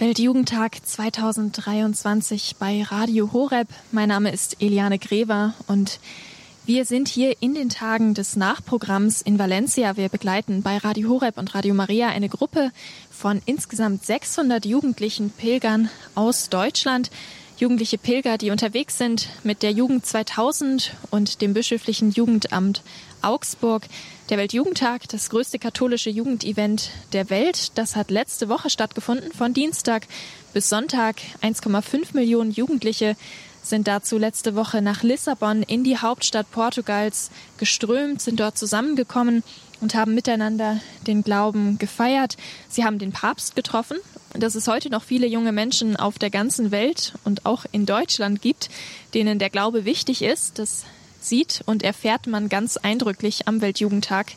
Weltjugendtag 2023 bei Radio Horeb. Mein Name ist Eliane Grever und wir sind hier in den Tagen des Nachprogramms in Valencia. Wir begleiten bei Radio Horeb und Radio Maria eine Gruppe von insgesamt 600 jugendlichen Pilgern aus Deutschland. Jugendliche Pilger, die unterwegs sind mit der Jugend 2000 und dem bischöflichen Jugendamt Augsburg. Der Weltjugendtag, das größte katholische Jugendevent der Welt, das hat letzte Woche stattgefunden. Von Dienstag bis Sonntag 1,5 Millionen Jugendliche sind dazu letzte Woche nach Lissabon in die Hauptstadt Portugals geströmt, sind dort zusammengekommen und haben miteinander den Glauben gefeiert. Sie haben den Papst getroffen, dass es heute noch viele junge Menschen auf der ganzen Welt und auch in Deutschland gibt, denen der Glaube wichtig ist. Das sieht und erfährt man ganz eindrücklich am Weltjugendtag.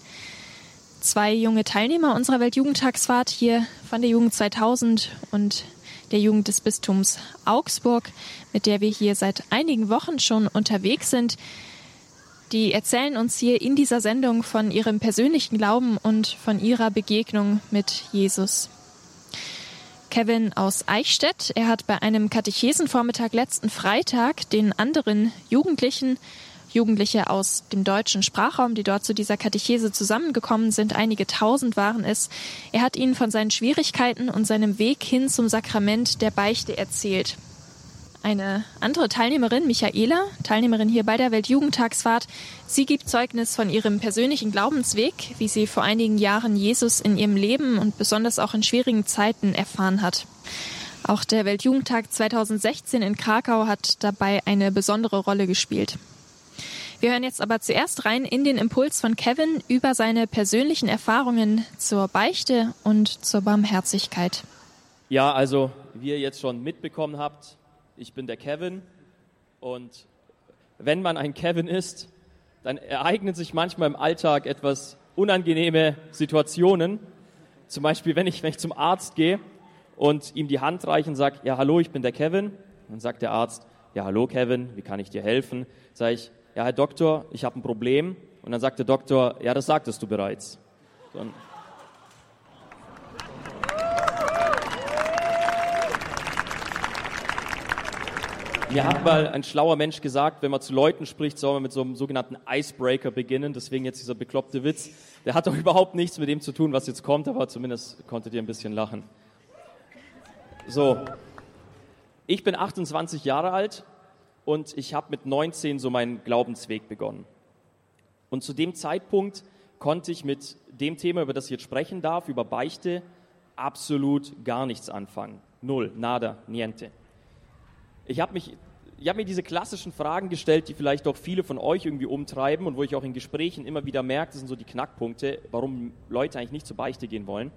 Zwei junge Teilnehmer unserer Weltjugendtagsfahrt hier von der Jugend 2000 und der Jugend des Bistums Augsburg, mit der wir hier seit einigen Wochen schon unterwegs sind. Die erzählen uns hier in dieser Sendung von ihrem persönlichen Glauben und von ihrer Begegnung mit Jesus. Kevin aus Eichstätt, er hat bei einem Katechesenvormittag letzten Freitag den anderen Jugendlichen Jugendliche aus dem deutschen Sprachraum, die dort zu dieser Katechese zusammengekommen sind. Einige tausend waren es. Er hat ihnen von seinen Schwierigkeiten und seinem Weg hin zum Sakrament der Beichte erzählt. Eine andere Teilnehmerin, Michaela, Teilnehmerin hier bei der Weltjugendtagsfahrt, sie gibt Zeugnis von ihrem persönlichen Glaubensweg, wie sie vor einigen Jahren Jesus in ihrem Leben und besonders auch in schwierigen Zeiten erfahren hat. Auch der Weltjugendtag 2016 in Krakau hat dabei eine besondere Rolle gespielt. Wir hören jetzt aber zuerst rein in den Impuls von Kevin über seine persönlichen Erfahrungen zur Beichte und zur Barmherzigkeit. Ja, also wie ihr jetzt schon mitbekommen habt, ich bin der Kevin und wenn man ein Kevin ist, dann ereignen sich manchmal im Alltag etwas unangenehme Situationen. Zum Beispiel, wenn ich, wenn ich zum Arzt gehe und ihm die Hand reiche und sage, ja, hallo, ich bin der Kevin. Dann sagt der Arzt, ja, hallo Kevin, wie kann ich dir helfen? Sage ich, ja, Herr Doktor, ich habe ein Problem. Und dann sagt der Doktor, ja, das sagtest du bereits. Dann Mir hat mal ein schlauer Mensch gesagt, wenn man zu Leuten spricht, soll man mit so einem sogenannten Icebreaker beginnen. Deswegen jetzt dieser bekloppte Witz. Der hat doch überhaupt nichts mit dem zu tun, was jetzt kommt, aber zumindest konntet ihr ein bisschen lachen. So. Ich bin 28 Jahre alt und ich habe mit 19 so meinen Glaubensweg begonnen. Und zu dem Zeitpunkt konnte ich mit dem Thema, über das ich jetzt sprechen darf, über Beichte, absolut gar nichts anfangen. Null, nada, niente. Ich habe mich mir diese klassischen Fragen gestellt, die vielleicht auch viele von euch irgendwie umtreiben und wo ich auch in Gesprächen immer wieder merke, das sind so die Knackpunkte, warum Leute eigentlich nicht zur Beichte gehen wollen.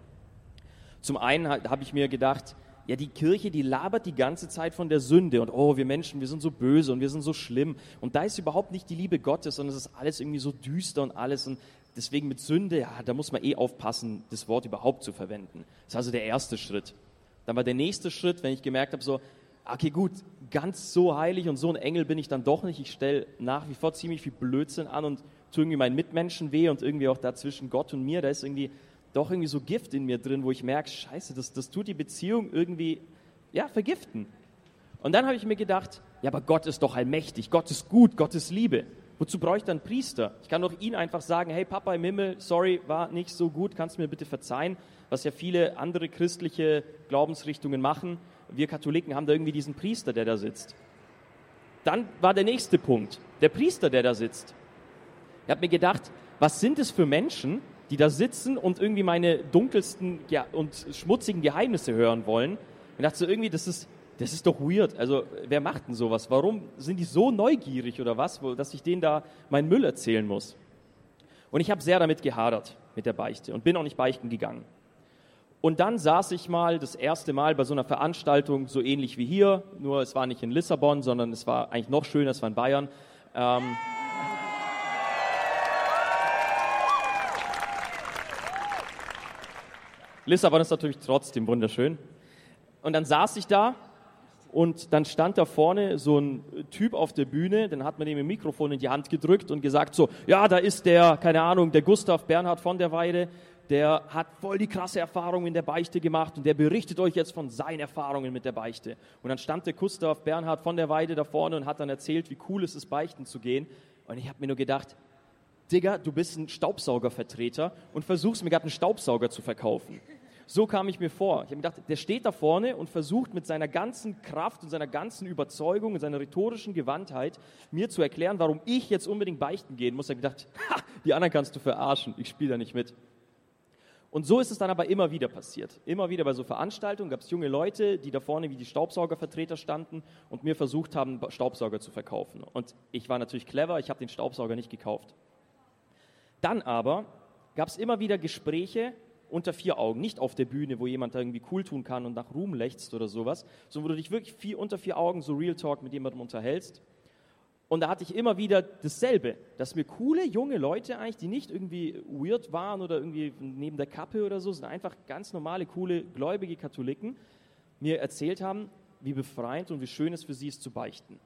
Zum einen habe ich mir gedacht, ja, die Kirche, die labert die ganze Zeit von der Sünde und oh, wir Menschen, wir sind so böse und wir sind so schlimm. Und da ist überhaupt nicht die Liebe Gottes, sondern es ist alles irgendwie so düster und alles. Und deswegen mit Sünde, ja, da muss man eh aufpassen, das Wort überhaupt zu verwenden. Das ist also der erste Schritt. Dann war der nächste Schritt, wenn ich gemerkt habe, so, okay, gut, ganz so heilig und so ein Engel bin ich dann doch nicht. Ich stelle nach wie vor ziemlich viel Blödsinn an und tue irgendwie meinen Mitmenschen weh und irgendwie auch dazwischen Gott und mir, da ist irgendwie doch irgendwie so Gift in mir drin, wo ich merke, scheiße, das, das tut die Beziehung irgendwie, ja, vergiften. Und dann habe ich mir gedacht, ja, aber Gott ist doch allmächtig, Gott ist gut, Gott ist Liebe. Wozu brauche ich dann Priester? Ich kann doch ihn einfach sagen, hey Papa im Himmel, sorry, war nicht so gut, kannst du mir bitte verzeihen, was ja viele andere christliche Glaubensrichtungen machen. Wir Katholiken haben da irgendwie diesen Priester, der da sitzt. Dann war der nächste Punkt, der Priester, der da sitzt. Ich habe mir gedacht, was sind es für Menschen, die da sitzen und irgendwie meine dunkelsten ja, und schmutzigen Geheimnisse hören wollen. Und dachte so irgendwie, das ist, das ist doch weird. Also wer macht denn sowas? Warum sind die so neugierig oder was, dass ich denen da meinen Müll erzählen muss? Und ich habe sehr damit gehadert mit der Beichte und bin auch nicht beichten gegangen. Und dann saß ich mal das erste Mal bei so einer Veranstaltung, so ähnlich wie hier, nur es war nicht in Lissabon, sondern es war eigentlich noch schöner, es war in Bayern. Ähm, Lissabon ist natürlich trotzdem wunderschön. Und dann saß ich da und dann stand da vorne so ein Typ auf der Bühne, dann hat man ihm ein Mikrofon in die Hand gedrückt und gesagt so, ja, da ist der, keine Ahnung, der Gustav Bernhard von der Weide, der hat voll die krasse Erfahrung in der Beichte gemacht und der berichtet euch jetzt von seinen Erfahrungen mit der Beichte. Und dann stand der Gustav Bernhard von der Weide da vorne und hat dann erzählt, wie cool es ist, beichten zu gehen. Und ich habe mir nur gedacht, Digga, du bist ein Staubsaugervertreter und versuchst mir gerade einen Staubsauger zu verkaufen. So kam ich mir vor. Ich habe gedacht, der steht da vorne und versucht mit seiner ganzen Kraft und seiner ganzen Überzeugung und seiner rhetorischen Gewandtheit mir zu erklären, warum ich jetzt unbedingt beichten gehen muss. Ich habe gedacht, ha, die anderen kannst du verarschen, ich spiele da nicht mit. Und so ist es dann aber immer wieder passiert. Immer wieder bei so Veranstaltungen gab es junge Leute, die da vorne wie die Staubsaugervertreter standen und mir versucht haben, Staubsauger zu verkaufen. Und ich war natürlich clever, ich habe den Staubsauger nicht gekauft. Dann aber gab es immer wieder Gespräche unter vier Augen, nicht auf der Bühne, wo jemand da irgendwie cool tun kann und nach Ruhm lechzt oder sowas, sondern wo du dich wirklich vier, unter vier Augen so Real Talk mit jemandem unterhältst. Und da hatte ich immer wieder dasselbe, dass mir coole junge Leute eigentlich, die nicht irgendwie weird waren oder irgendwie neben der Kappe oder so, sondern einfach ganz normale, coole, gläubige Katholiken, mir erzählt haben, wie befreiend und wie schön es für sie ist zu beichten.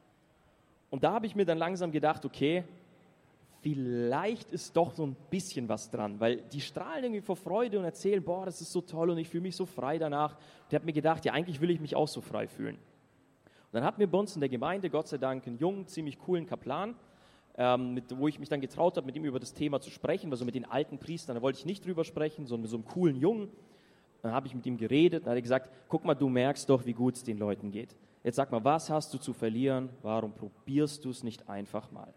Und da habe ich mir dann langsam gedacht, okay, vielleicht ist doch so ein bisschen was dran, weil die strahlen irgendwie vor Freude und erzählen, boah, das ist so toll und ich fühle mich so frei danach. Und ich habe mir gedacht, ja, eigentlich will ich mich auch so frei fühlen. Und dann hatten wir bei uns in der Gemeinde, Gott sei Dank, einen jungen, ziemlich coolen Kaplan, ähm, mit, wo ich mich dann getraut habe, mit ihm über das Thema zu sprechen, also mit den alten Priestern, da wollte ich nicht drüber sprechen, sondern mit so einem coolen Jungen. Dann habe ich mit ihm geredet, dann hat gesagt, guck mal, du merkst doch, wie gut es den Leuten geht. Jetzt sag mal, was hast du zu verlieren? Warum probierst du es nicht einfach mal?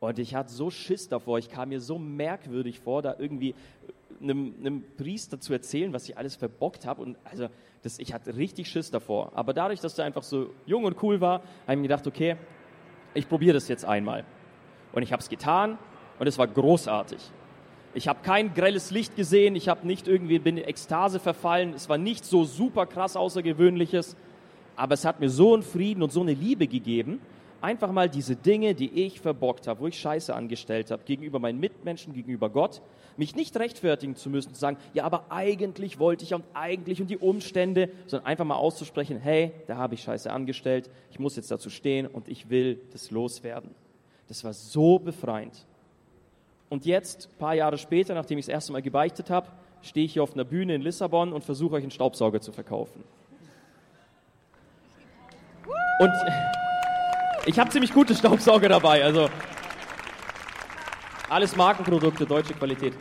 Und ich hatte so Schiss davor, ich kam mir so merkwürdig vor, da irgendwie einem, einem Priester zu erzählen, was ich alles verbockt habe. Und also das, ich hatte richtig Schiss davor. Aber dadurch, dass er einfach so jung und cool war, habe ich mir gedacht, okay, ich probiere das jetzt einmal. Und ich habe es getan und es war großartig. Ich habe kein grelles Licht gesehen, ich habe nicht irgendwie bin in Ekstase verfallen. Es war nicht so super krass Außergewöhnliches, aber es hat mir so einen Frieden und so eine Liebe gegeben, einfach mal diese Dinge, die ich verbockt habe, wo ich Scheiße angestellt habe, gegenüber meinen Mitmenschen, gegenüber Gott, mich nicht rechtfertigen zu müssen, zu sagen, ja, aber eigentlich wollte ich und eigentlich und die Umstände, sondern einfach mal auszusprechen, hey, da habe ich Scheiße angestellt, ich muss jetzt dazu stehen und ich will das loswerden. Das war so befreiend. Und jetzt, ein paar Jahre später, nachdem ich das erste Mal gebeichtet habe, stehe ich hier auf einer Bühne in Lissabon und versuche euch einen Staubsauger zu verkaufen. Und ich habe ziemlich gute Staubsauger dabei, also alles Markenprodukte, deutsche Qualität.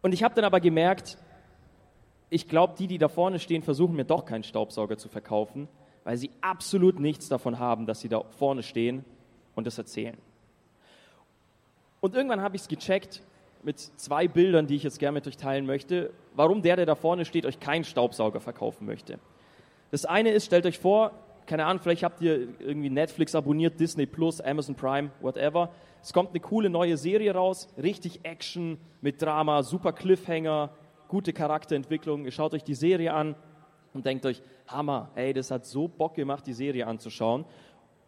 Und ich habe dann aber gemerkt, ich glaube, die, die da vorne stehen, versuchen mir doch keinen Staubsauger zu verkaufen, weil sie absolut nichts davon haben, dass sie da vorne stehen und das erzählen. Und irgendwann habe ich es gecheckt mit zwei Bildern, die ich jetzt gerne mit euch teilen möchte, warum der, der da vorne steht, euch keinen Staubsauger verkaufen möchte. Das eine ist, stellt euch vor, keine Ahnung, vielleicht habt ihr irgendwie Netflix abonniert, Disney Plus, Amazon Prime, whatever. Es kommt eine coole neue Serie raus, richtig Action mit Drama, super Cliffhanger, gute Charakterentwicklung. Ihr schaut euch die Serie an und denkt euch, Hammer, ey, das hat so Bock gemacht, die Serie anzuschauen.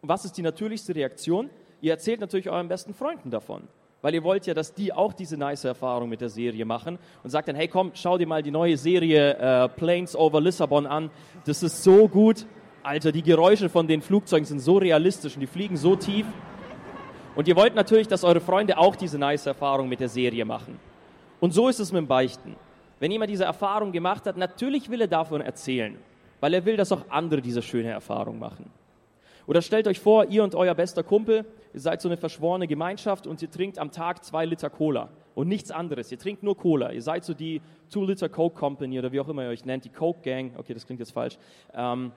Und was ist die natürlichste Reaktion? Ihr erzählt natürlich euren besten Freunden davon weil ihr wollt ja, dass die auch diese nice Erfahrung mit der Serie machen und sagt dann, hey komm, schau dir mal die neue Serie äh, Planes over Lissabon an, das ist so gut. Alter, die Geräusche von den Flugzeugen sind so realistisch und die fliegen so tief. Und ihr wollt natürlich, dass eure Freunde auch diese nice Erfahrung mit der Serie machen. Und so ist es mit dem Beichten. Wenn jemand diese Erfahrung gemacht hat, natürlich will er davon erzählen, weil er will, dass auch andere diese schöne Erfahrung machen. Oder stellt euch vor, ihr und euer bester Kumpel, ihr seid so eine verschworene Gemeinschaft und ihr trinkt am Tag zwei Liter Cola und nichts anderes. Ihr trinkt nur Cola. Ihr seid so die Two Liter Coke Company oder wie auch immer ihr euch nennt, die Coke Gang. Okay, das klingt jetzt falsch. Ähm,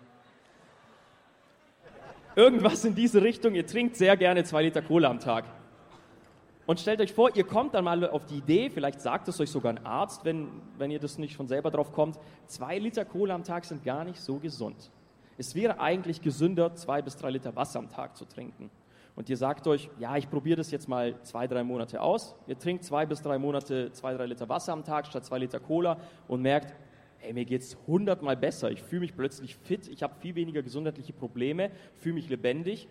irgendwas in diese Richtung. Ihr trinkt sehr gerne zwei Liter Cola am Tag. Und stellt euch vor, ihr kommt dann mal auf die Idee, vielleicht sagt es euch sogar ein Arzt, wenn, wenn ihr das nicht von selber drauf kommt, zwei Liter Cola am Tag sind gar nicht so gesund. Es wäre eigentlich gesünder, zwei bis drei Liter Wasser am Tag zu trinken. Und ihr sagt euch, ja, ich probiere das jetzt mal zwei, drei Monate aus. Ihr trinkt zwei bis drei Monate zwei, drei Liter Wasser am Tag statt zwei Liter Cola und merkt, hey, mir geht es hundertmal besser. Ich fühle mich plötzlich fit, ich habe viel weniger gesundheitliche Probleme, fühle mich lebendig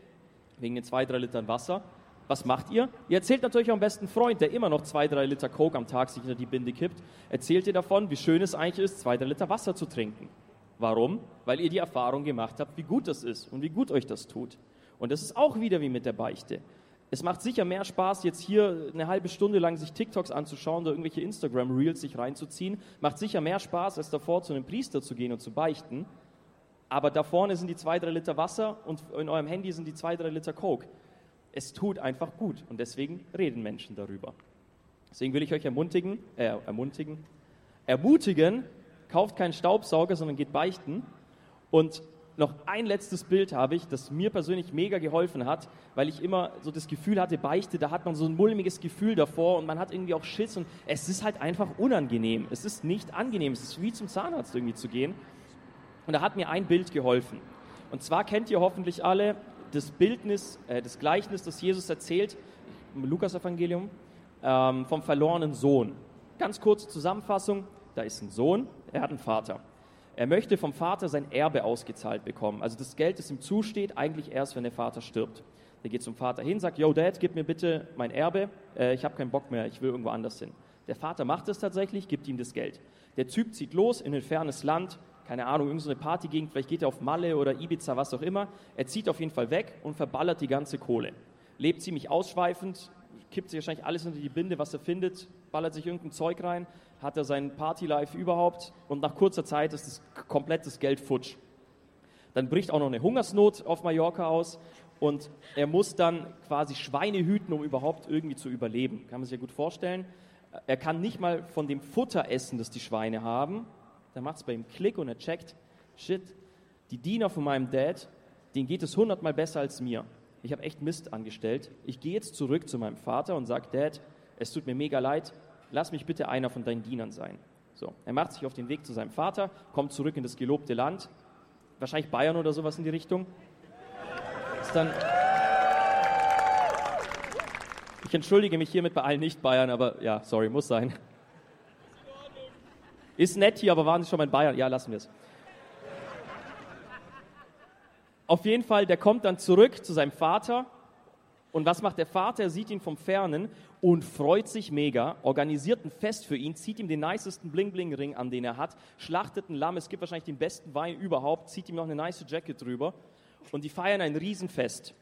wegen den zwei, drei Litern Wasser. Was macht ihr? Ihr erzählt natürlich eurem besten Freund, der immer noch zwei, drei Liter Coke am Tag sich hinter die Binde kippt, erzählt ihr davon, wie schön es eigentlich ist, zwei, drei Liter Wasser zu trinken. Warum? Weil ihr die Erfahrung gemacht habt, wie gut das ist und wie gut euch das tut. Und das ist auch wieder wie mit der Beichte. Es macht sicher mehr Spaß, jetzt hier eine halbe Stunde lang sich TikToks anzuschauen oder irgendwelche Instagram-Reels sich reinzuziehen. Macht sicher mehr Spaß, als davor zu einem Priester zu gehen und zu beichten. Aber da vorne sind die zwei, drei Liter Wasser und in eurem Handy sind die zwei, drei Liter Coke. Es tut einfach gut und deswegen reden Menschen darüber. Deswegen will ich euch ermutigen, äh, ermutigen, ermutigen, kauft keinen Staubsauger, sondern geht beichten. Und noch ein letztes Bild habe ich, das mir persönlich mega geholfen hat, weil ich immer so das Gefühl hatte, Beichte, da hat man so ein mulmiges Gefühl davor und man hat irgendwie auch Schiss und es ist halt einfach unangenehm. Es ist nicht angenehm, es ist wie zum Zahnarzt irgendwie zu gehen. Und da hat mir ein Bild geholfen. Und zwar kennt ihr hoffentlich alle das Bildnis, äh, das Gleichnis, das Jesus erzählt im Lukas-Evangelium ähm, vom verlorenen Sohn. Ganz kurze Zusammenfassung: Da ist ein Sohn, er hat einen Vater. Er möchte vom Vater sein Erbe ausgezahlt bekommen. Also das Geld, das ihm zusteht, eigentlich erst, wenn der Vater stirbt. Der geht zum Vater hin, sagt, Yo Dad, gib mir bitte mein Erbe, äh, ich habe keinen Bock mehr, ich will irgendwo anders hin. Der Vater macht es tatsächlich, gibt ihm das Geld. Der Typ zieht los in ein fernes Land, keine Ahnung, irgendeine Partygegend, vielleicht geht er auf Malle oder Ibiza, was auch immer. Er zieht auf jeden Fall weg und verballert die ganze Kohle. Lebt ziemlich ausschweifend, kippt sich wahrscheinlich alles unter die Binde, was er findet, ballert sich irgendein Zeug rein, hat er sein Partylife überhaupt und nach kurzer Zeit ist das komplettes Geld futsch. Dann bricht auch noch eine Hungersnot auf Mallorca aus und er muss dann quasi Schweine hüten, um überhaupt irgendwie zu überleben. Kann man sich ja gut vorstellen. Er kann nicht mal von dem Futter essen, das die Schweine haben, dann macht es bei ihm Klick und er checkt, shit, die Diener von meinem Dad, denen geht es hundertmal besser als mir. Ich habe echt Mist angestellt. Ich gehe jetzt zurück zu meinem Vater und sage, Dad, es tut mir mega leid, lass mich bitte einer von deinen Dienern sein. So, er macht sich auf den Weg zu seinem Vater, kommt zurück in das gelobte Land, wahrscheinlich Bayern oder sowas in die Richtung. Ist dann ich entschuldige mich hiermit bei allen Nicht-Bayern, aber ja, sorry, muss sein. Ist nett hier, aber waren Sie schon mal in Bayern? Ja, lassen wir es. Auf jeden Fall, der kommt dann zurück zu seinem Vater. Und was macht der Vater? Er sieht ihn vom Fernen und freut sich mega, organisiert ein Fest für ihn, zieht ihm den nicesten Bling-Bling-Ring an, den er hat, schlachtet ein Lamm, es gibt wahrscheinlich den besten Wein überhaupt, zieht ihm noch eine nice Jacket drüber und die feiern ein Riesenfest.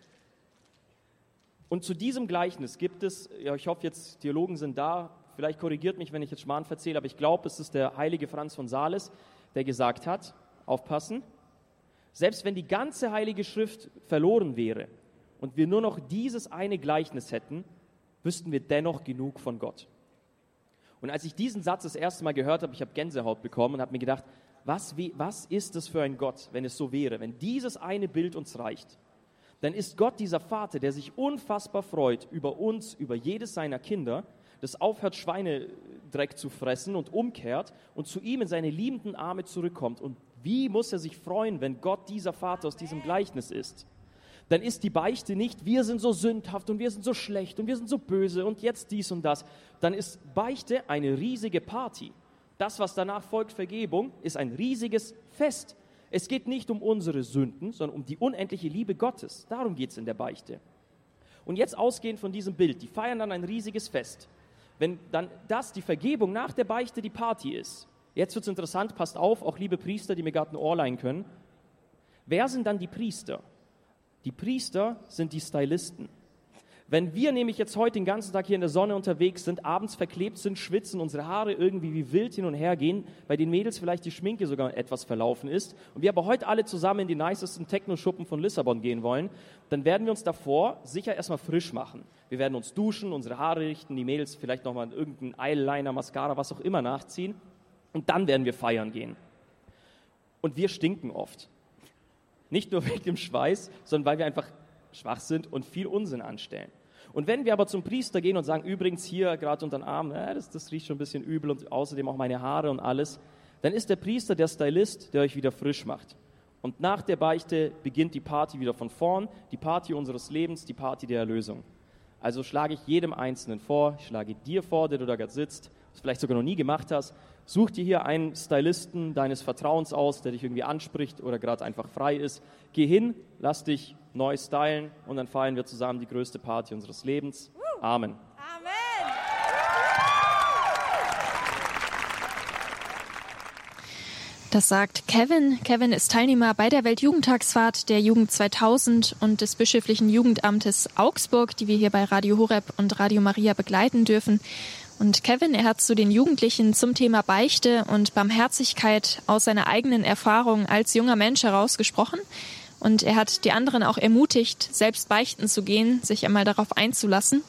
Und zu diesem Gleichnis gibt es, ja, ich hoffe jetzt, Theologen sind da, vielleicht korrigiert mich, wenn ich jetzt Schmarrn verzähle, aber ich glaube, es ist der heilige Franz von Sales, der gesagt hat, aufpassen, selbst wenn die ganze heilige Schrift verloren wäre und wir nur noch dieses eine Gleichnis hätten, wüssten wir dennoch genug von Gott. Und als ich diesen Satz das erste Mal gehört habe, ich habe Gänsehaut bekommen und habe mir gedacht, was, wie, was ist das für ein Gott, wenn es so wäre, wenn dieses eine Bild uns reicht? Dann ist Gott dieser Vater, der sich unfassbar freut über uns, über jedes seiner Kinder, das aufhört, Schweinedreck zu fressen und umkehrt und zu ihm in seine liebenden Arme zurückkommt. Und wie muss er sich freuen, wenn Gott dieser Vater aus diesem Gleichnis ist? Dann ist die Beichte nicht, wir sind so sündhaft und wir sind so schlecht und wir sind so böse und jetzt dies und das. Dann ist Beichte eine riesige Party. Das, was danach folgt, Vergebung, ist ein riesiges Fest. Es geht nicht um unsere Sünden, sondern um die unendliche Liebe Gottes. Darum geht es in der Beichte. Und jetzt ausgehend von diesem Bild, die feiern dann ein riesiges Fest wenn dann das, die Vergebung nach der Beichte, die Party ist. Jetzt wird es interessant, passt auf, auch liebe Priester, die mir gerade ein Ohr leihen können. Wer sind dann die Priester? Die Priester sind die Stylisten. Wenn wir nämlich jetzt heute den ganzen Tag hier in der Sonne unterwegs sind, abends verklebt sind, schwitzen, unsere Haare irgendwie wie wild hin und her gehen, bei den Mädels vielleicht die Schminke sogar etwas verlaufen ist und wir aber heute alle zusammen in die nicesten Techno-Schuppen von Lissabon gehen wollen, dann werden wir uns davor sicher erstmal frisch machen. Wir werden uns duschen, unsere Haare richten, die Mädels vielleicht nochmal irgendeinen Eyeliner, Mascara, was auch immer nachziehen und dann werden wir feiern gehen. Und wir stinken oft. Nicht nur wegen dem Schweiß, sondern weil wir einfach schwach sind und viel Unsinn anstellen. Und wenn wir aber zum Priester gehen und sagen, übrigens hier gerade unter den Arm, äh, das, das riecht schon ein bisschen übel und außerdem auch meine Haare und alles, dann ist der Priester der Stylist, der euch wieder frisch macht. Und nach der Beichte beginnt die Party wieder von vorn, die Party unseres Lebens, die Party der Erlösung. Also schlage ich jedem Einzelnen vor, ich schlage dir vor, der du da gerade sitzt, das vielleicht sogar noch nie gemacht hast, such dir hier einen Stylisten deines Vertrauens aus, der dich irgendwie anspricht oder gerade einfach frei ist. Geh hin, lass dich neu stylen und dann feiern wir zusammen die größte Party unseres Lebens. Amen. Amen. Das sagt Kevin. Kevin ist Teilnehmer bei der Weltjugendtagsfahrt der Jugend 2000 und des bischöflichen Jugendamtes Augsburg, die wir hier bei Radio Horeb und Radio Maria begleiten dürfen. Und Kevin, er hat zu den Jugendlichen zum Thema Beichte und Barmherzigkeit aus seiner eigenen Erfahrung als junger Mensch herausgesprochen. Und er hat die anderen auch ermutigt, selbst beichten zu gehen, sich einmal darauf einzulassen.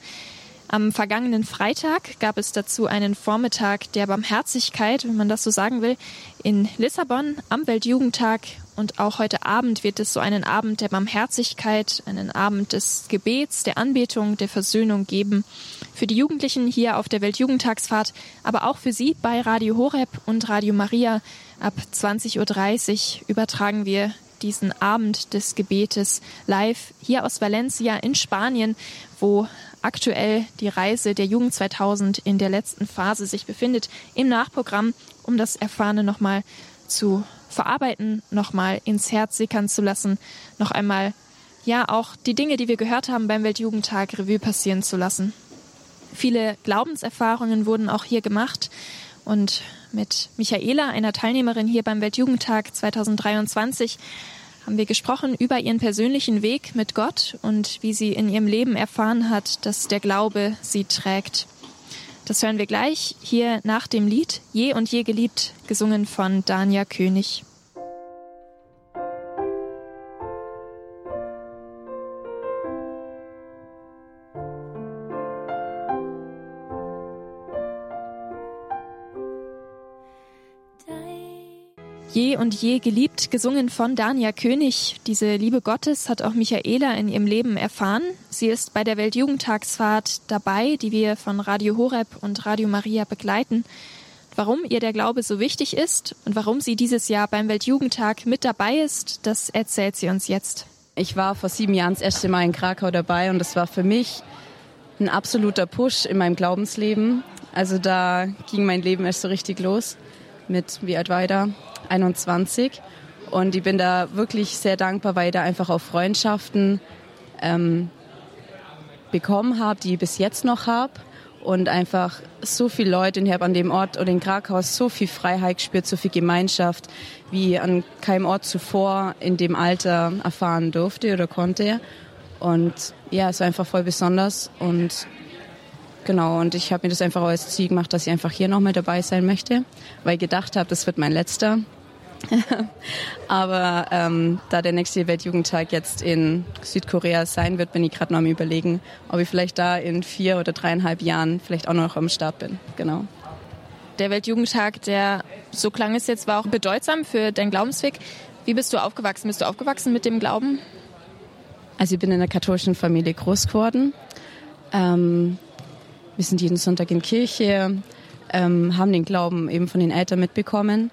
Am vergangenen Freitag gab es dazu einen Vormittag der Barmherzigkeit, wenn man das so sagen will, in Lissabon am Weltjugendtag. Und auch heute Abend wird es so einen Abend der Barmherzigkeit, einen Abend des Gebets, der Anbetung, der Versöhnung geben. Für die Jugendlichen hier auf der Weltjugendtagsfahrt, aber auch für Sie bei Radio Horeb und Radio Maria. Ab 20.30 Uhr übertragen wir diesen Abend des Gebetes live hier aus Valencia in Spanien, wo aktuell die Reise der Jugend 2000 in der letzten Phase sich befindet, im Nachprogramm, um das Erfahrene nochmal zu verarbeiten, nochmal ins Herz sickern zu lassen, noch einmal, ja, auch die Dinge, die wir gehört haben beim Weltjugendtag, Revue passieren zu lassen. Viele Glaubenserfahrungen wurden auch hier gemacht und mit Michaela, einer Teilnehmerin hier beim Weltjugendtag 2023, haben wir gesprochen über ihren persönlichen Weg mit Gott und wie sie in ihrem Leben erfahren hat, dass der Glaube sie trägt. Das hören wir gleich hier nach dem Lied Je und je geliebt, gesungen von Dania König. Je und je geliebt, gesungen von Dania König. Diese Liebe Gottes hat auch Michaela in ihrem Leben erfahren. Sie ist bei der Weltjugendtagsfahrt dabei, die wir von Radio Horeb und Radio Maria begleiten. Warum ihr der Glaube so wichtig ist und warum sie dieses Jahr beim Weltjugendtag mit dabei ist, das erzählt sie uns jetzt. Ich war vor sieben Jahren das erste Mal in Krakau dabei und das war für mich ein absoluter Push in meinem Glaubensleben. Also da ging mein Leben erst so richtig los. Mit, wie alt war ich da? 21. Und ich bin da wirklich sehr dankbar, weil ich da einfach auch Freundschaften ähm, bekommen habe, die ich bis jetzt noch habe. Und einfach so viele Leute, und ich habe an dem Ort oder in Krakau so viel Freiheit gespürt, so viel Gemeinschaft, wie an keinem Ort zuvor in dem Alter erfahren durfte oder konnte. Und ja, es war einfach voll besonders. Und genau, und ich habe mir das einfach als Ziel gemacht, dass ich einfach hier nochmal dabei sein möchte, weil ich gedacht habe, das wird mein letzter. Aber ähm, da der nächste Weltjugendtag jetzt in Südkorea sein wird, bin ich gerade noch am überlegen, ob ich vielleicht da in vier oder dreieinhalb Jahren vielleicht auch noch am Start bin. Genau. Der Weltjugendtag, der so klang es jetzt, war auch bedeutsam für deinen Glaubensweg. Wie bist du aufgewachsen? Bist du aufgewachsen mit dem Glauben? Also ich bin in einer katholischen Familie groß geworden. Ähm, wir sind jeden Sonntag in Kirche, ähm, haben den Glauben eben von den Eltern mitbekommen.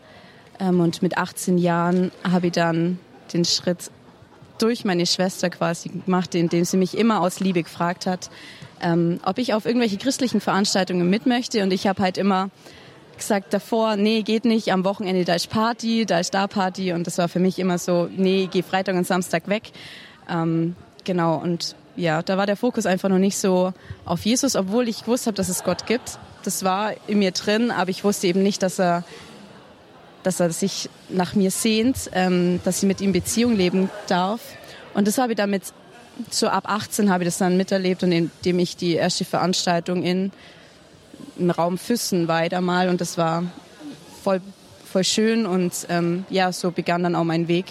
Ähm, und mit 18 Jahren habe ich dann den Schritt durch meine Schwester quasi gemacht, indem sie mich immer aus Liebe gefragt hat, ähm, ob ich auf irgendwelche christlichen Veranstaltungen mit möchte. Und ich habe halt immer gesagt davor, nee, geht nicht, am Wochenende da ist Party, da ist da Party. Und das war für mich immer so, nee, geh Freitag und Samstag weg. Ähm, genau, und ja, da war der Fokus einfach noch nicht so auf Jesus, obwohl ich gewusst habe, dass es Gott gibt. Das war in mir drin, aber ich wusste eben nicht, dass er dass er sich nach mir sehnt, ähm, dass ich mit ihm Beziehung leben darf. Und das habe ich damit, so ab 18 habe ich das dann miterlebt und indem ich die erste Veranstaltung in, im Raum Füssen weiter mal und das war voll, voll schön und ähm, ja, so begann dann auch mein Weg.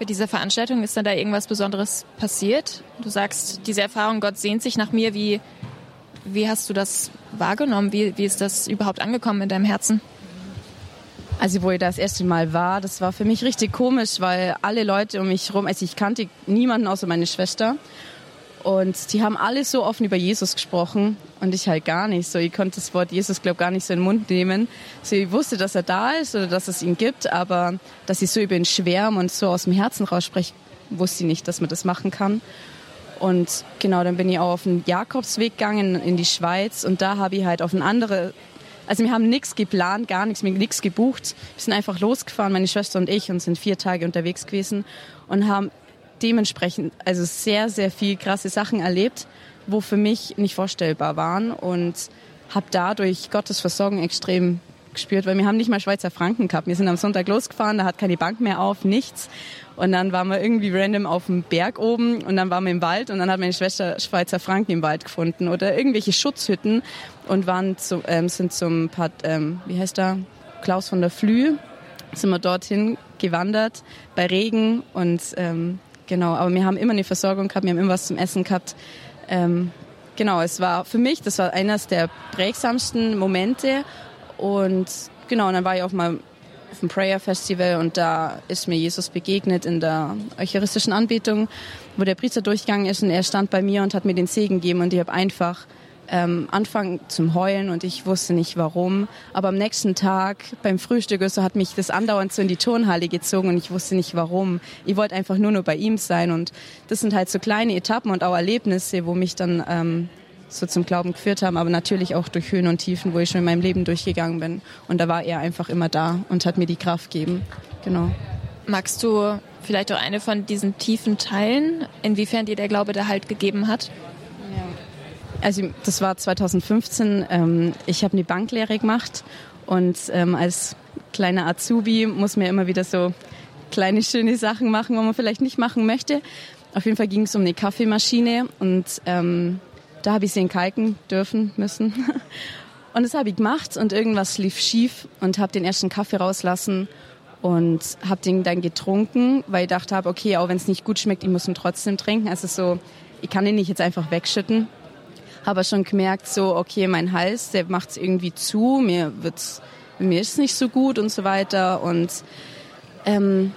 Bei dieser Veranstaltung ist dann da irgendwas Besonderes passiert? Du sagst, diese Erfahrung, Gott sehnt sich nach mir. Wie, wie hast du das wahrgenommen? Wie, wie ist das überhaupt angekommen in deinem Herzen? Also wo ich das erste Mal war, das war für mich richtig komisch, weil alle Leute um mich herum, also ich kannte niemanden außer meine Schwester. Und die haben alle so offen über Jesus gesprochen und ich halt gar nicht. So, ich konnte das Wort Jesus, glaube gar nicht so in den Mund nehmen. So, ich wusste, dass er da ist oder dass es ihn gibt, aber dass ich so über ihn schwärme und so aus dem Herzen rausspreche, wusste ich nicht, dass man das machen kann. Und genau, dann bin ich auch auf den Jakobsweg gegangen in die Schweiz und da habe ich halt auf eine andere also wir haben nichts geplant, gar nichts, wir haben nichts gebucht. Wir sind einfach losgefahren, meine Schwester und ich, und sind vier Tage unterwegs gewesen und haben dementsprechend also sehr, sehr viel krasse Sachen erlebt, wo für mich nicht vorstellbar waren und habe dadurch Gottes Versorgung extrem gespürt, weil wir haben nicht mal Schweizer Franken gehabt. Wir sind am Sonntag losgefahren, da hat keine Bank mehr auf, nichts. Und dann waren wir irgendwie random auf dem Berg oben und dann waren wir im Wald und dann hat meine Schwester Schweizer Franken im Wald gefunden oder irgendwelche Schutzhütten und waren zu, ähm, sind zum, Part, ähm, wie heißt da, Klaus von der Flü, sind wir dorthin gewandert bei Regen und ähm, genau, aber wir haben immer eine Versorgung gehabt, wir haben immer was zum Essen gehabt. Ähm, genau, es war für mich, das war eines der prägsamsten Momente und genau, und dann war ich auch mal auf dem Prayer Festival und da ist mir Jesus begegnet in der eucharistischen Anbetung, wo der Priester durchgegangen ist und er stand bei mir und hat mir den Segen gegeben und ich habe einfach ähm, anfangen zum Heulen und ich wusste nicht warum. Aber am nächsten Tag beim Frühstück so hat mich das andauernd so in die Turnhalle gezogen und ich wusste nicht warum. Ich wollte einfach nur nur bei ihm sein und das sind halt so kleine Etappen und auch Erlebnisse, wo mich dann ähm, so zum Glauben geführt haben, aber natürlich auch durch Höhen und Tiefen, wo ich schon in meinem Leben durchgegangen bin. Und da war er einfach immer da und hat mir die Kraft gegeben. Genau. Magst du vielleicht auch eine von diesen tiefen teilen, inwiefern dir der Glaube da halt gegeben hat? Also das war 2015. Ähm, ich habe eine Banklehre gemacht und ähm, als kleiner Azubi muss man ja immer wieder so kleine schöne Sachen machen, wo man vielleicht nicht machen möchte. Auf jeden Fall ging es um eine Kaffeemaschine und ähm, da habe ich sie entkalken dürfen müssen. Und das habe ich gemacht und irgendwas lief schief und habe den ersten Kaffee rauslassen und habe den dann getrunken, weil ich dachte habe, okay, auch wenn es nicht gut schmeckt, ich muss ihn trotzdem trinken. Also so, ich kann ihn nicht jetzt einfach wegschütten. Habe schon gemerkt, so, okay, mein Hals, der macht es irgendwie zu, mir wird's, mir ist nicht so gut und so weiter. Und ähm,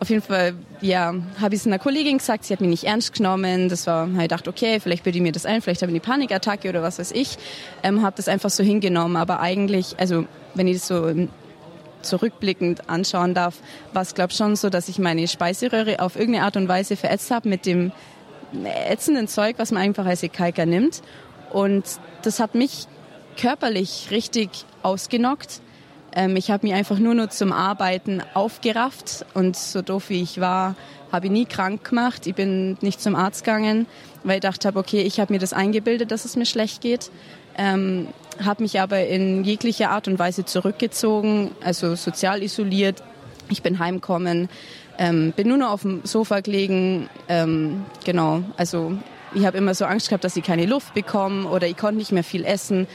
auf jeden Fall, ja, habe ich es einer Kollegin gesagt, sie hat mich nicht ernst genommen. Das war, ich dachte, okay, vielleicht bilde ich mir das ein, vielleicht habe ich eine Panikattacke oder was weiß ich. Ähm, habe das einfach so hingenommen. Aber eigentlich, also wenn ich das so zurückblickend anschauen darf, war es, glaube schon so, dass ich meine Speiseröhre auf irgendeine Art und Weise verätzt habe mit dem ätzenden Zeug, was man einfach als Ekalker nimmt. Und das hat mich körperlich richtig ausgenockt. Ähm, ich habe mich einfach nur noch zum Arbeiten aufgerafft und so doof wie ich war, habe ich nie krank gemacht. Ich bin nicht zum Arzt gegangen, weil ich dachte okay, ich habe mir das eingebildet, dass es mir schlecht geht. Ähm, habe mich aber in jeglicher Art und Weise zurückgezogen, also sozial isoliert. Ich bin heimgekommen, ähm, bin nur noch auf dem Sofa gelegen. Ähm, genau, also ich habe immer so Angst gehabt, dass ich keine Luft bekomme oder ich konnte nicht mehr viel essen.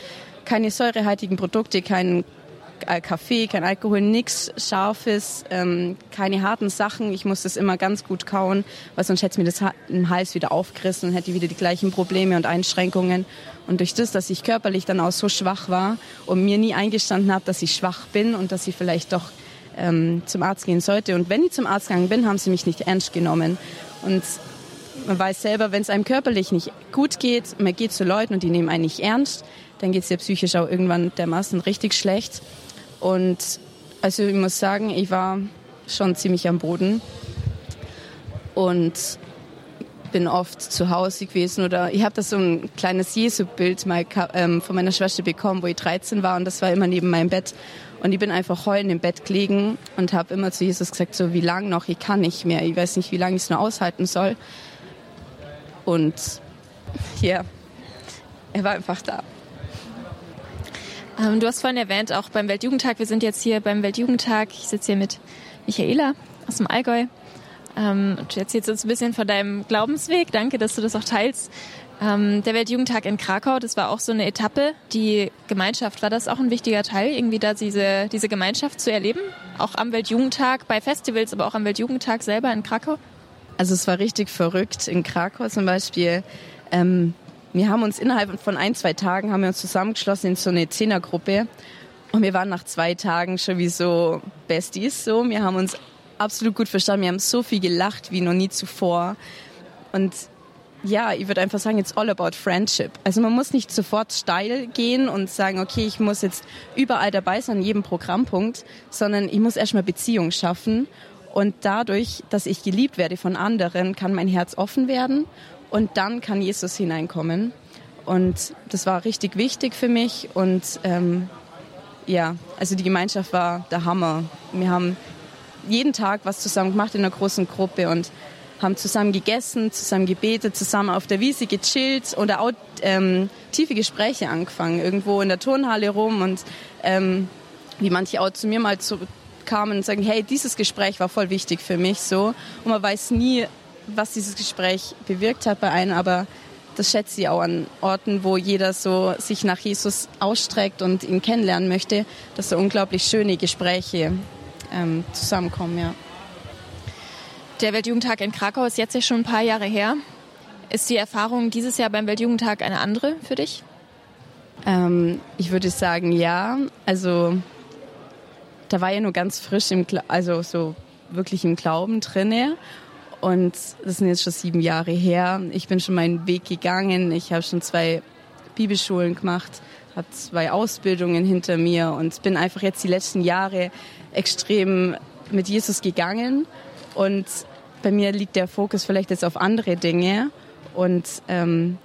Keine säurehaltigen Produkte, kein äh, Kaffee, kein Alkohol, nichts Scharfes, ähm, keine harten Sachen. Ich muss das immer ganz gut kauen, weil sonst hätte mir das im Hals wieder aufgerissen und hätte wieder die gleichen Probleme und Einschränkungen. Und durch das, dass ich körperlich dann auch so schwach war und mir nie eingestanden habe, dass ich schwach bin und dass ich vielleicht doch ähm, zum Arzt gehen sollte. Und wenn ich zum Arzt gegangen bin, haben sie mich nicht ernst genommen. Und man weiß selber, wenn es einem körperlich nicht gut geht, man geht zu Leuten und die nehmen einen nicht ernst, dann geht es dir psychisch auch irgendwann dermaßen richtig schlecht. Und also ich muss sagen, ich war schon ziemlich am Boden und bin oft zu Hause gewesen oder ich habe da so ein kleines Jesu-Bild mal ähm, von meiner Schwester bekommen, wo ich 13 war und das war immer neben meinem Bett und ich bin einfach heulend im Bett gelegen und habe immer zu Jesus gesagt, so wie lang noch, ich kann nicht mehr, ich weiß nicht, wie lange ich es nur aushalten soll. Und ja, er war einfach da. Ähm, du hast vorhin erwähnt, auch beim Weltjugendtag, wir sind jetzt hier beim Weltjugendtag, ich sitze hier mit Michaela aus dem Allgäu. Ähm, du erzählst uns ein bisschen von deinem Glaubensweg. Danke, dass du das auch teilst. Ähm, der Weltjugendtag in Krakau, das war auch so eine Etappe. Die Gemeinschaft, war das auch ein wichtiger Teil, irgendwie da diese, diese Gemeinschaft zu erleben? Auch am Weltjugendtag, bei Festivals, aber auch am Weltjugendtag selber in Krakau? Also es war richtig verrückt. In Krakau zum Beispiel ähm, wir haben uns innerhalb von ein, zwei Tagen haben wir uns zusammengeschlossen in so eine Zehnergruppe und wir waren nach zwei Tagen schon wie so Besties so. Wir haben uns absolut gut verstanden. Wir haben so viel gelacht wie noch nie zuvor. Und ja, ich würde einfach sagen, it's all about friendship. Also man muss nicht sofort steil gehen und sagen, okay, ich muss jetzt überall dabei sein, an jedem Programmpunkt, sondern ich muss erstmal Beziehung schaffen. Und dadurch, dass ich geliebt werde von anderen, kann mein Herz offen werden und dann kann Jesus hineinkommen. Und das war richtig wichtig für mich. Und ähm, ja, also die Gemeinschaft war der Hammer. Wir haben jeden Tag was zusammen gemacht in einer großen Gruppe und haben zusammen gegessen, zusammen gebetet, zusammen auf der Wiese gechillt oder auch ähm, tiefe Gespräche angefangen, irgendwo in der Turnhalle rum und ähm, wie manche auch zu mir mal zu, kamen und sagen, hey, dieses Gespräch war voll wichtig für mich so. Und man weiß nie, was dieses Gespräch bewirkt hat bei einem, aber das schätze ich auch an Orten, wo jeder so sich nach Jesus ausstreckt und ihn kennenlernen möchte, dass da unglaublich schöne Gespräche ähm, zusammenkommen, ja. Der Weltjugendtag in Krakau ist jetzt ja schon ein paar Jahre her. Ist die Erfahrung dieses Jahr beim Weltjugendtag eine andere für dich? Ähm, ich würde sagen, ja. Also da war ja nur ganz frisch im, also so wirklich im Glauben drinne. Und das sind jetzt schon sieben Jahre her. Ich bin schon meinen Weg gegangen. Ich habe schon zwei Bibelschulen gemacht, habe zwei Ausbildungen hinter mir und bin einfach jetzt die letzten Jahre extrem mit Jesus gegangen. Und bei mir liegt der Fokus vielleicht jetzt auf andere Dinge und ähm,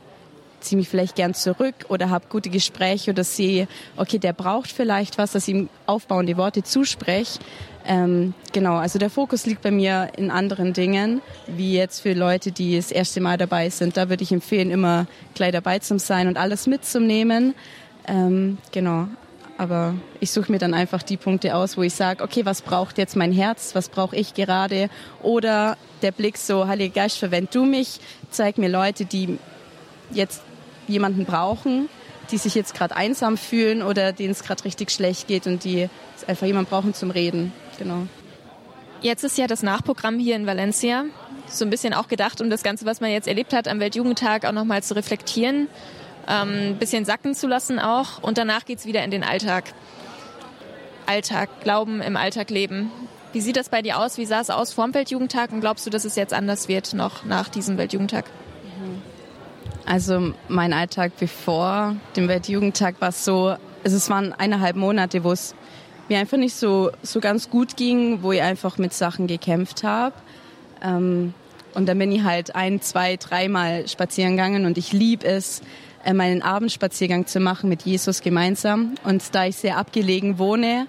ziehe mich vielleicht gern zurück oder habe gute Gespräche oder sehe, okay, der braucht vielleicht was, dass ich ihm aufbauende Worte zuspreche. Ähm, genau, also der Fokus liegt bei mir in anderen Dingen, wie jetzt für Leute, die das erste Mal dabei sind. Da würde ich empfehlen, immer gleich dabei zu sein und alles mitzunehmen. Ähm, genau, aber ich suche mir dann einfach die Punkte aus, wo ich sage, okay, was braucht jetzt mein Herz, was brauche ich gerade? Oder der Blick so, Heiliger Geist, verwend du mich, zeig mir Leute, die jetzt jemanden brauchen, die sich jetzt gerade einsam fühlen oder denen es gerade richtig schlecht geht und die einfach jemanden brauchen zum Reden. Genau. Jetzt ist ja das Nachprogramm hier in Valencia so ein bisschen auch gedacht, um das Ganze, was man jetzt erlebt hat am Weltjugendtag, auch nochmal zu reflektieren, ähm, bisschen sacken zu lassen auch. Und danach geht es wieder in den Alltag. Alltag, Glauben im Alltag leben. Wie sieht das bei dir aus? Wie sah es aus vor dem Weltjugendtag? Und glaubst du, dass es jetzt anders wird noch nach diesem Weltjugendtag? Also mein Alltag bevor dem Weltjugendtag war so, also es waren eineinhalb Monate, wo es mir einfach nicht so, so ganz gut ging, wo ich einfach mit Sachen gekämpft habe. Ähm, und dann bin ich halt ein, zwei, dreimal spazieren gegangen und ich liebe es, meinen Abendspaziergang zu machen mit Jesus gemeinsam. Und da ich sehr abgelegen wohne,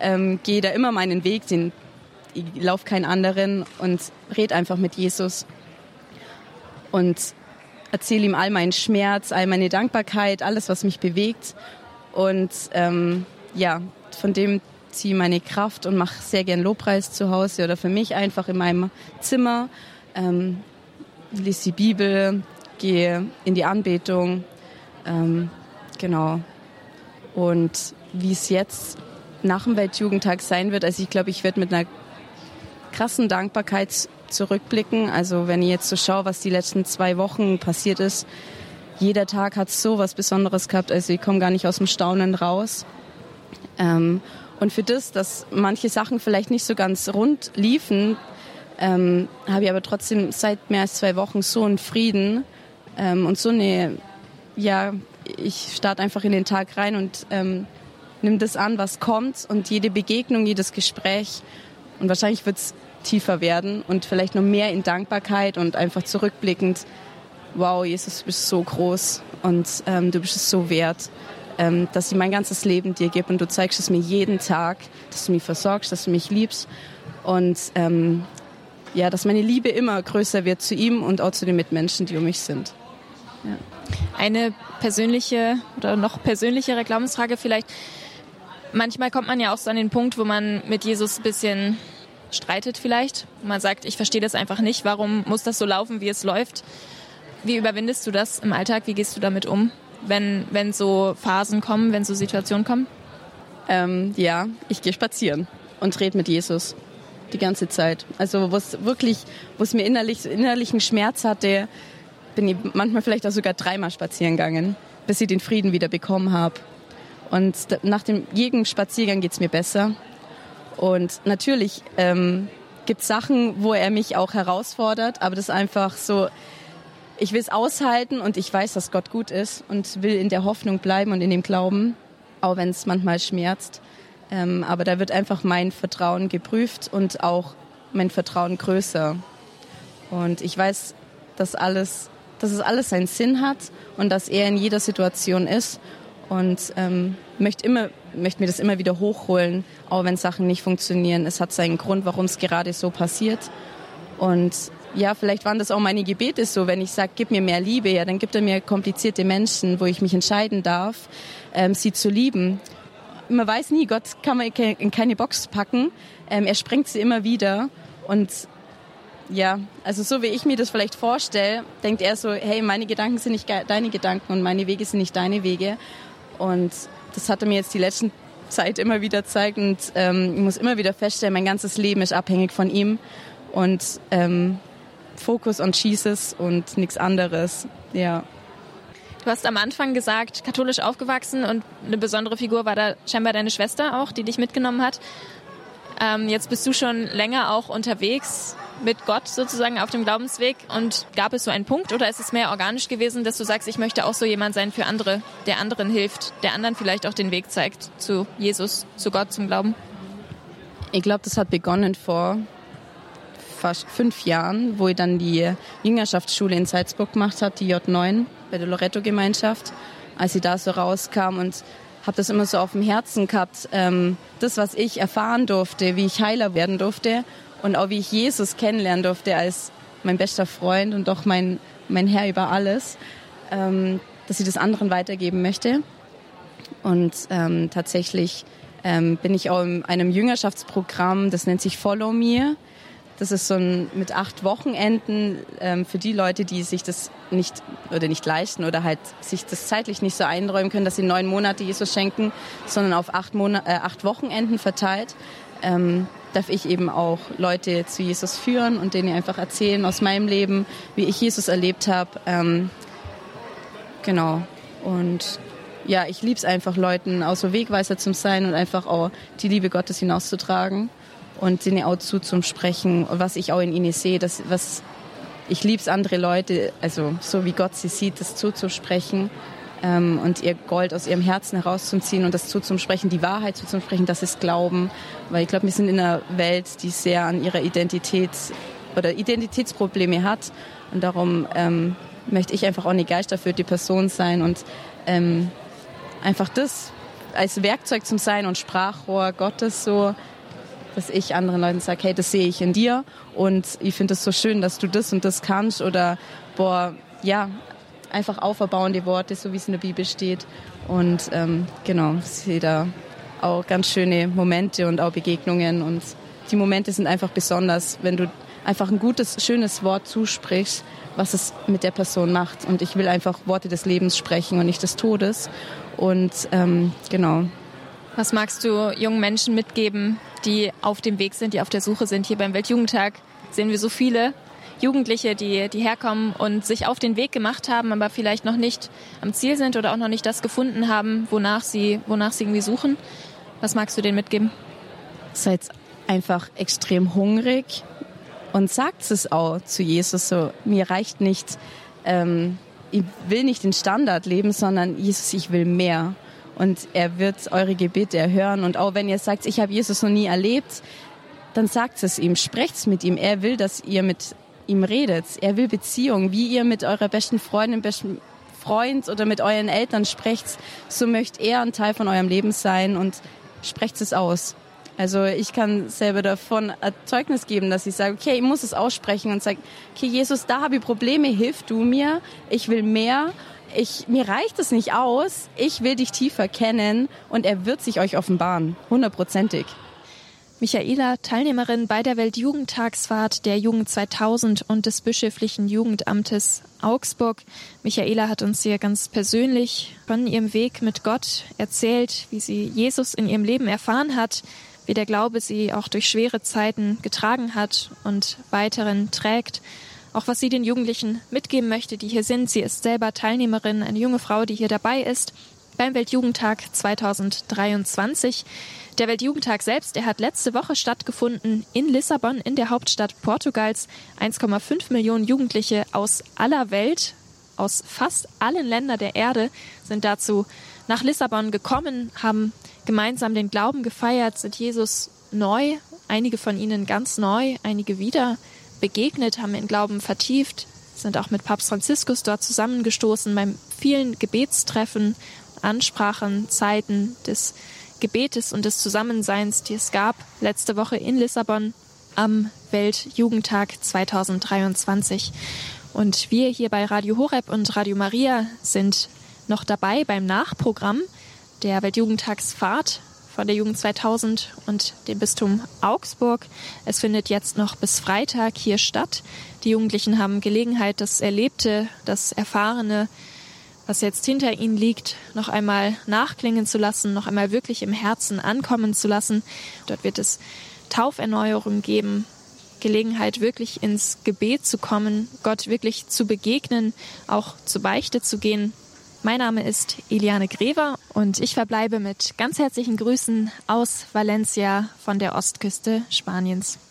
ähm, gehe da immer meinen Weg, den, ich laufe keinen anderen und rede einfach mit Jesus. Und erzähle ihm all meinen Schmerz, all meine Dankbarkeit, alles, was mich bewegt. Und ähm, ja, von dem ziehe meine Kraft und mache sehr gern Lobpreis zu Hause oder für mich einfach in meinem Zimmer. Ähm, lese die Bibel, gehe in die Anbetung. Ähm, genau. Und wie es jetzt nach dem Weltjugendtag sein wird, also ich glaube, ich werde mit einer krassen Dankbarkeit zurückblicken. Also wenn ich jetzt so schaue, was die letzten zwei Wochen passiert ist, jeder Tag hat so was Besonderes gehabt. Also ich komme gar nicht aus dem Staunen raus. Ähm, und für das, dass manche Sachen vielleicht nicht so ganz rund liefen, ähm, habe ich aber trotzdem seit mehr als zwei Wochen so einen Frieden ähm, und so eine, ja, ich starte einfach in den Tag rein und ähm, nimm das an, was kommt und jede Begegnung, jedes Gespräch und wahrscheinlich wird es tiefer werden und vielleicht noch mehr in Dankbarkeit und einfach zurückblickend, wow, Jesus, du bist so groß und ähm, du bist es so wert, ähm, dass ich mein ganzes Leben dir gebe und du zeigst es mir jeden Tag, dass du mich versorgst, dass du mich liebst und ähm, ja, dass meine Liebe immer größer wird zu ihm und auch zu den Mitmenschen, die um mich sind. Ja. Eine persönliche oder noch persönlichere Glaubensfrage vielleicht. Manchmal kommt man ja auch so an den Punkt, wo man mit Jesus ein bisschen streitet vielleicht. Man sagt, ich verstehe das einfach nicht. Warum muss das so laufen, wie es läuft? Wie überwindest du das im Alltag? Wie gehst du damit um, wenn, wenn so Phasen kommen, wenn so Situationen kommen? Ähm, ja, ich gehe spazieren und rede mit Jesus die ganze Zeit. Also wo es wirklich, wo es mir innerlich, innerlichen Schmerz hatte, bin ich manchmal vielleicht auch sogar dreimal spazieren gegangen, bis ich den Frieden wieder bekommen habe. Und nach dem jedem Spaziergang geht es mir besser. Und natürlich ähm, gibt es Sachen, wo er mich auch herausfordert, aber das ist einfach so, ich will es aushalten und ich weiß, dass Gott gut ist und will in der Hoffnung bleiben und in dem Glauben, auch wenn es manchmal schmerzt. Ähm, aber da wird einfach mein Vertrauen geprüft und auch mein Vertrauen größer. Und ich weiß, dass alles, dass es alles seinen Sinn hat und dass er in jeder Situation ist und ähm, möchte immer möchte mir das immer wieder hochholen, auch wenn Sachen nicht funktionieren. Es hat seinen Grund, warum es gerade so passiert. Und ja, vielleicht waren das auch meine Gebete so, wenn ich sage, gib mir mehr Liebe, ja, dann gibt er mir komplizierte Menschen, wo ich mich entscheiden darf, ähm, sie zu lieben. Man weiß nie, Gott kann man in keine Box packen. Ähm, er sprengt sie immer wieder. Und ja, also so wie ich mir das vielleicht vorstelle, denkt er so, hey, meine Gedanken sind nicht deine Gedanken und meine Wege sind nicht deine Wege. Und das hat er mir jetzt die letzten Zeit immer wieder gezeigt und ähm, ich muss immer wieder feststellen, mein ganzes Leben ist abhängig von ihm und ähm, Focus on Jesus und nichts anderes. Ja. Du hast am Anfang gesagt, katholisch aufgewachsen und eine besondere Figur war da scheinbar deine Schwester auch, die dich mitgenommen hat. Ähm, jetzt bist du schon länger auch unterwegs mit Gott sozusagen auf dem Glaubensweg und gab es so einen Punkt oder ist es mehr organisch gewesen, dass du sagst, ich möchte auch so jemand sein für andere, der anderen hilft, der anderen vielleicht auch den Weg zeigt zu Jesus, zu Gott, zum Glauben? Ich glaube, das hat begonnen vor fast fünf Jahren, wo ich dann die Jüngerschaftsschule in Salzburg gemacht habe, die J9 bei der Loretto-Gemeinschaft, als ich da so rauskam und habe das immer so auf dem Herzen gehabt, ähm, das, was ich erfahren durfte, wie ich Heiler werden durfte und auch wie ich Jesus kennenlernen durfte als mein bester Freund und doch mein, mein Herr über alles, ähm, dass ich das anderen weitergeben möchte. Und ähm, tatsächlich ähm, bin ich auch in einem Jüngerschaftsprogramm, das nennt sich Follow Me. Das ist so ein mit acht Wochenenden ähm, für die Leute, die sich das nicht oder nicht leisten oder halt sich das zeitlich nicht so einräumen können, dass sie neun Monate Jesus schenken, sondern auf acht, Monat, äh, acht Wochenenden verteilt. Ähm, darf ich eben auch Leute zu Jesus führen und denen einfach erzählen aus meinem Leben, wie ich Jesus erlebt habe. Ähm, genau. Und ja, ich liebe es einfach, Leuten auch so Wegweiser zu sein und einfach auch die Liebe Gottes hinauszutragen und denen auch zuzusprechen, was ich auch in ihnen sehe, das, was ich liebe es, andere Leute, also so wie Gott sie sieht, das zuzusprechen ähm, und ihr Gold aus ihrem Herzen herauszuziehen und das zuzusprechen, die Wahrheit zuzusprechen, das ist Glauben. Weil ich glaube, wir sind in einer Welt, die sehr an ihrer Identität oder Identitätsprobleme hat. Und darum ähm, möchte ich einfach auch eine geisterfüllte Person sein und ähm, einfach das als Werkzeug zum Sein und Sprachrohr Gottes so dass ich anderen Leuten sage, hey, das sehe ich in dir. Und ich finde es so schön, dass du das und das kannst. Oder boah, ja, einfach auferbauende Worte, so wie es in der Bibel steht. Und ähm, genau, ich sehe da auch ganz schöne Momente und auch Begegnungen und die Momente sind einfach besonders, wenn du einfach ein gutes, schönes Wort zusprichst, was es mit der Person macht. Und ich will einfach Worte des Lebens sprechen und nicht des Todes. Und ähm, genau, was magst du jungen Menschen mitgeben, die auf dem Weg sind, die auf der Suche sind? Hier beim Weltjugendtag sehen wir so viele Jugendliche, die, die herkommen und sich auf den Weg gemacht haben, aber vielleicht noch nicht am Ziel sind oder auch noch nicht das gefunden haben, wonach sie, wonach sie irgendwie suchen. Was magst du denen mitgeben? Seid einfach extrem hungrig und sagt es auch zu Jesus so, mir reicht nicht, ähm, ich will nicht den Standard leben, sondern Jesus, ich will mehr und er wird eure Gebete erhören. Und auch wenn ihr sagt, ich habe Jesus noch nie erlebt, dann sagt es ihm, sprecht mit ihm. Er will, dass ihr mit ihm redet. Er will Beziehung, wie ihr mit eurer besten Freundin, besten Freund oder mit euren Eltern sprecht, so möchte er ein Teil von eurem Leben sein und sprecht es aus. Also ich kann selber davon Zeugnis geben, dass ich sage, okay, ich muss es aussprechen und sage, okay, Jesus, da habe ich Probleme, hilf du mir, ich will mehr ich, mir reicht es nicht aus. Ich will dich tiefer kennen und er wird sich euch offenbaren. Hundertprozentig. Michaela, Teilnehmerin bei der Weltjugendtagsfahrt der Jugend 2000 und des bischöflichen Jugendamtes Augsburg. Michaela hat uns hier ganz persönlich von ihrem Weg mit Gott erzählt, wie sie Jesus in ihrem Leben erfahren hat, wie der Glaube sie auch durch schwere Zeiten getragen hat und weiteren trägt auch was sie den Jugendlichen mitgeben möchte, die hier sind. Sie ist selber Teilnehmerin, eine junge Frau, die hier dabei ist beim Weltjugendtag 2023. Der Weltjugendtag selbst, der hat letzte Woche stattgefunden in Lissabon, in der Hauptstadt Portugals. 1,5 Millionen Jugendliche aus aller Welt, aus fast allen Ländern der Erde sind dazu nach Lissabon gekommen, haben gemeinsam den Glauben gefeiert, sind Jesus neu, einige von ihnen ganz neu, einige wieder begegnet, haben den Glauben vertieft, sind auch mit Papst Franziskus dort zusammengestoßen beim vielen Gebetstreffen, Ansprachen, Zeiten des Gebetes und des Zusammenseins, die es gab letzte Woche in Lissabon am Weltjugendtag 2023. Und wir hier bei Radio Horeb und Radio Maria sind noch dabei beim Nachprogramm der Weltjugendtagsfahrt von der Jugend 2000 und dem Bistum Augsburg. Es findet jetzt noch bis Freitag hier statt. Die Jugendlichen haben Gelegenheit, das Erlebte, das Erfahrene, was jetzt hinter ihnen liegt, noch einmal nachklingen zu lassen, noch einmal wirklich im Herzen ankommen zu lassen. Dort wird es Tauferneuerung geben, Gelegenheit, wirklich ins Gebet zu kommen, Gott wirklich zu begegnen, auch zu Beichte zu gehen. Mein Name ist Eliane Grever und ich verbleibe mit ganz herzlichen Grüßen aus Valencia von der Ostküste Spaniens.